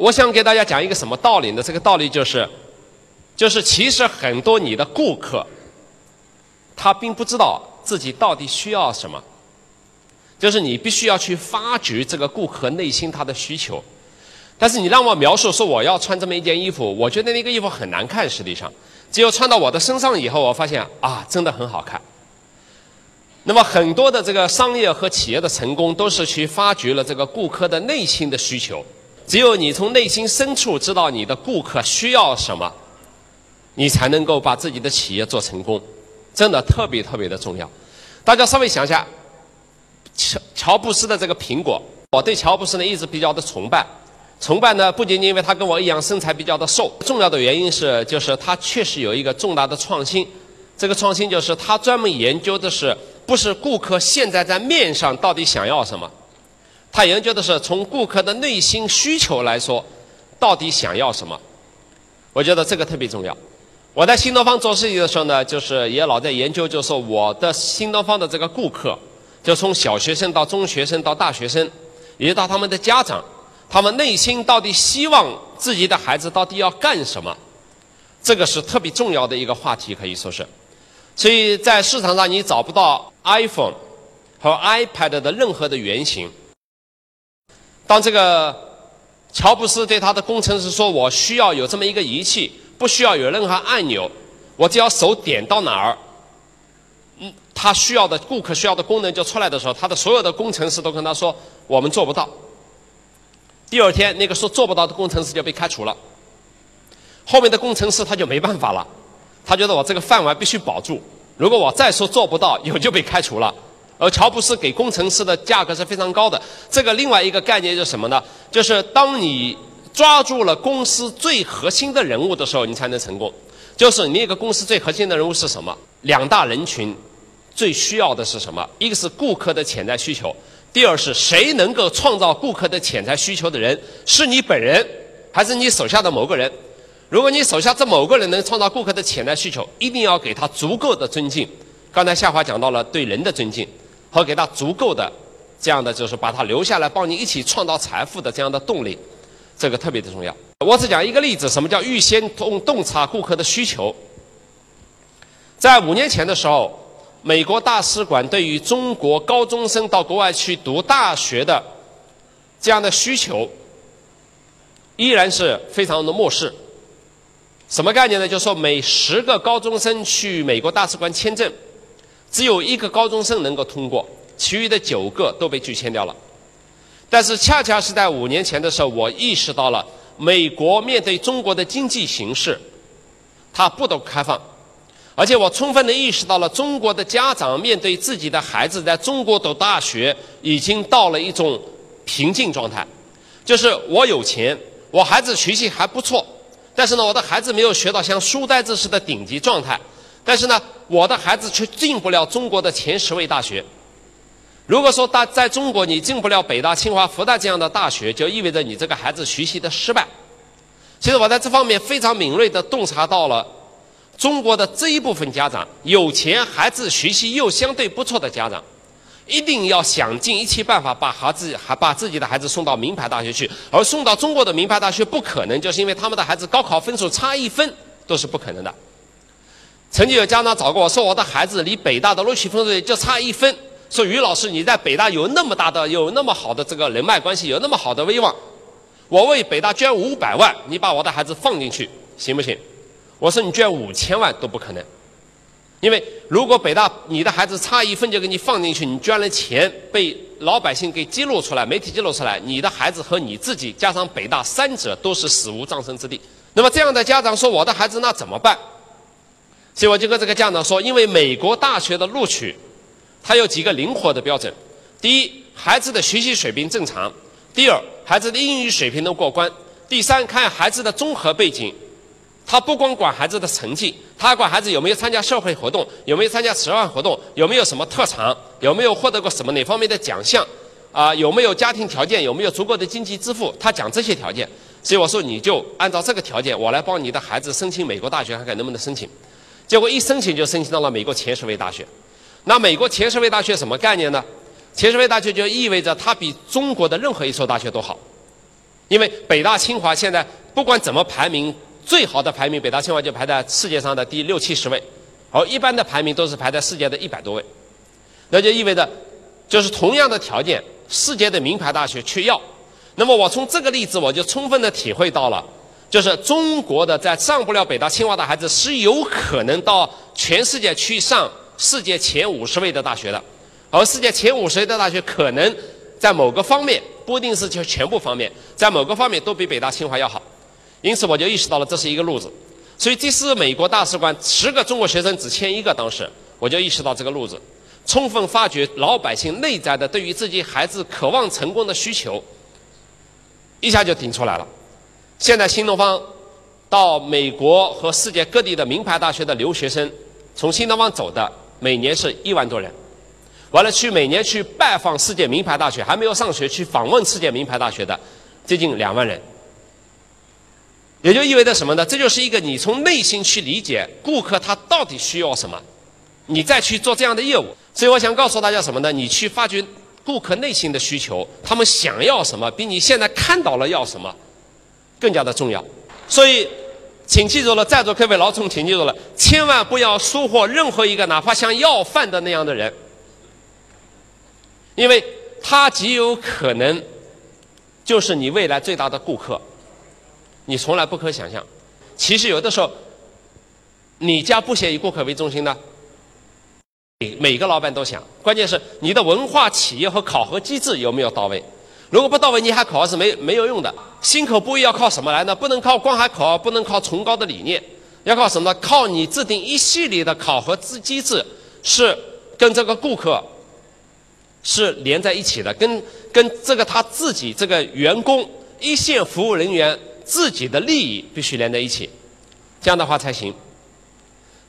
我想给大家讲一个什么道理呢？这个道理就是，就是其实很多你的顾客，他并不知道自己到底需要什么，就是你必须要去发掘这个顾客内心他的需求。但是你让我描述说我要穿这么一件衣服，我觉得那个衣服很难看。实际上，只有穿到我的身上以后，我发现啊，真的很好看。那么很多的这个商业和企业的成功，都是去发掘了这个顾客的内心的需求。只有你从内心深处知道你的顾客需要什么，你才能够把自己的企业做成功。真的特别特别的重要。大家稍微想一下，乔乔布斯的这个苹果，我对乔布斯呢一直比较的崇拜。崇拜呢，不仅仅因为他跟我一样身材比较的瘦，重要的原因是，就是他确实有一个重大的创新。这个创新就是他专门研究的是，不是顾客现在在面上到底想要什么，他研究的是从顾客的内心需求来说，到底想要什么。我觉得这个特别重要。我在新东方做事情的时候呢，就是也老在研究，就是说我的新东方的这个顾客，就从小学生到中学生到大学生，以及到他们的家长。他们内心到底希望自己的孩子到底要干什么？这个是特别重要的一个话题，可以说是。所以在市场上你找不到 iPhone 和 iPad 的任何的原型。当这个乔布斯对他的工程师说：“我需要有这么一个仪器，不需要有任何按钮，我只要手点到哪儿，嗯，他需要的顾客需要的功能就出来的时候，他的所有的工程师都跟他说：我们做不到。”第二天，那个说做不到的工程师就被开除了。后面的工程师他就没办法了，他觉得我这个饭碗必须保住。如果我再说做不到，以后就被开除了。而乔布斯给工程师的价格是非常高的。这个另外一个概念就是什么呢？就是当你抓住了公司最核心的人物的时候，你才能成功。就是你那个公司最核心的人物是什么？两大人群最需要的是什么？一个是顾客的潜在需求。第二是谁能够创造顾客的潜在需求的人？是你本人，还是你手下的某个人？如果你手下这某个人能创造顾客的潜在需求，一定要给他足够的尊敬。刚才夏华讲到了对人的尊敬，和给他足够的这样的就是把他留下来帮你一起创造财富的这样的动力，这个特别的重要。我只讲一个例子，什么叫预先洞洞察顾客的需求？在五年前的时候。美国大使馆对于中国高中生到国外去读大学的这样的需求，依然是非常的漠视。什么概念呢？就是说每十个高中生去美国大使馆签证，只有一个高中生能够通过，其余的九个都被拒签掉了。但是恰恰是在五年前的时候，我意识到了美国面对中国的经济形势，它不懂开放。而且我充分地意识到了，中国的家长面对自己的孩子在中国读大学，已经到了一种瓶颈状态。就是我有钱，我孩子学习还不错，但是呢，我的孩子没有学到像书呆子似的顶级状态。但是呢，我的孩子却进不了中国的前十位大学。如果说大在中国你进不了北大、清华、复旦这样的大学，就意味着你这个孩子学习的失败。其实我在这方面非常敏锐地洞察到了。中国的这一部分家长，有钱孩子学习又相对不错的家长，一定要想尽一切办法把孩子还把自己的孩子送到名牌大学去，而送到中国的名牌大学不可能，就是因为他们的孩子高考分数差一分都是不可能的。曾经有家长找过我说，我的孩子离北大的录取分数就差一分，说于老师你在北大有那么大的有那么好的这个人脉关系，有那么好的威望，我为北大捐五百万，你把我的孩子放进去行不行？我说你捐五千万都不可能，因为如果北大你的孩子差一分就给你放进去，你捐了钱被老百姓给揭露出来，媒体揭露出来，你的孩子和你自己加上北大三者都是死无葬身之地。那么这样的家长说我的孩子那怎么办？所以我就跟这个家长说，因为美国大学的录取，它有几个灵活的标准：第一，孩子的学习水平正常；第二，孩子的英语水平能过关；第三，看孩子的综合背景。他不光管孩子的成绩，他还管孩子有没有参加社会活动，有没有参加慈善活动，有没有什么特长，有没有获得过什么哪方面的奖项，啊，有没有家庭条件，有没有足够的经济支付，他讲这些条件。所以我说你就按照这个条件，我来帮你的孩子申请美国大学，看看能不能申请。结果一申请就申请到了美国前十位大学。那美国前十位大学什么概念呢？前十位大学就意味着它比中国的任何一所大学都好。因为北大清华现在不管怎么排名，最好的排名北大清华就排在世界上的第六七十位，而一般的排名都是排在世界的一百多位。那就意味着，就是同样的条件，世界的名牌大学缺药。那么我从这个例子，我就充分的体会到了，就是中国的在上不了北大清华的孩子是有可能到全世界去上世界前五十位的大学的，而世界前五十位的大学可能在某个方面不一定是就全部方面，在某个方面都比北大清华要好。因此我就意识到了这是一个路子。所以即使美国大使馆十个中国学生只签一个，当时我就意识到这个路子。充分发掘老百姓内在的对于自己孩子渴望成功的需求，一下就顶出来了。现在新东方到美国和世界各地的名牌大学的留学生，从新东方走的每年是一万多人，完了去每年去拜访世界名牌大学，还没有上学去访问世界名牌大学的接近两万人。也就意味着什么呢？这就是一个你从内心去理解顾客他到底需要什么，你再去做这样的业务。所以我想告诉大家什么呢？你去发掘顾客内心的需求，他们想要什么，比你现在看到了要什么更加的重要。所以，请记住了，在座各位老总，请记住了，千万不要疏忽任何一个哪怕像要饭的那样的人，因为他极有可能就是你未来最大的顾客，你从来不可想象。其实有的时候，你家不先以顾客为中心呢？每个老板都想，关键是你的文化企业和考核机制有没有到位？如果不到位，你还考是没没有用的。心口不一要靠什么来呢？不能靠光海考，不能靠崇高的理念，要靠什么？靠你制定一系列的考核机机制，是跟这个顾客是连在一起的，跟跟这个他自己这个员工一线服务人员自己的利益必须连在一起，这样的话才行。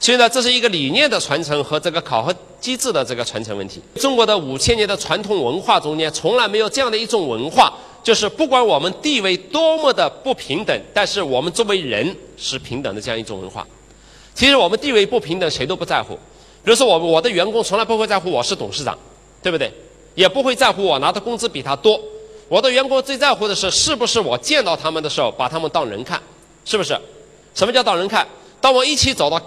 所以呢，这是一个理念的传承和这个考核机制的这个传承问题。中国的五千年的传统文化中间，从来没有这样的一种文化，就是不管我们地位多么的不平等，但是我们作为人是平等的这样一种文化。其实我们地位不平等，谁都不在乎。比如说，我我的员工从来不会在乎我是董事长，对不对？也不会在乎我拿的工资比他多。我的员工最在乎的是，是不是我见到他们的时候把他们当人看，是不是？什么叫当人看？当我一起走到。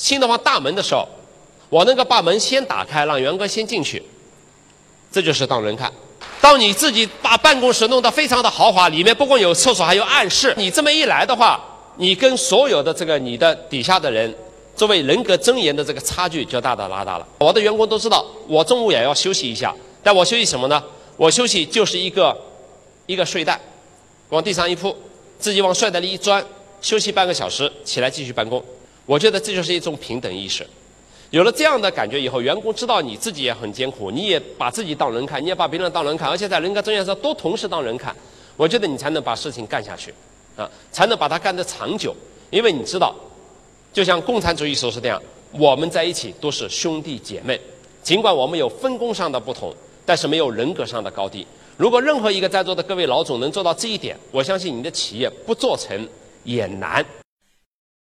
新东方大门的时候，我能够把门先打开，让员工先进去，这就是当人看。当你自己把办公室弄得非常的豪华，里面不光有厕所，还有暗室，你这么一来的话，你跟所有的这个你的底下的人，作为人格尊严的这个差距就大大拉大了。我的员工都知道，我中午也要休息一下，但我休息什么呢？我休息就是一个一个睡袋，往地上一铺，自己往睡袋里一钻，休息半个小时，起来继续办公。我觉得这就是一种平等意识，有了这样的感觉以后，员工知道你自己也很艰苦，你也把自己当人看，你也把别人当人看，而且在人格尊严上都同时当人看，我觉得你才能把事情干下去，啊，才能把它干得长久。因为你知道，就像共产主义所说是这样，我们在一起都是兄弟姐妹，尽管我们有分工上的不同，但是没有人格上的高低。如果任何一个在座的各位老总能做到这一点，我相信你的企业不做成也难。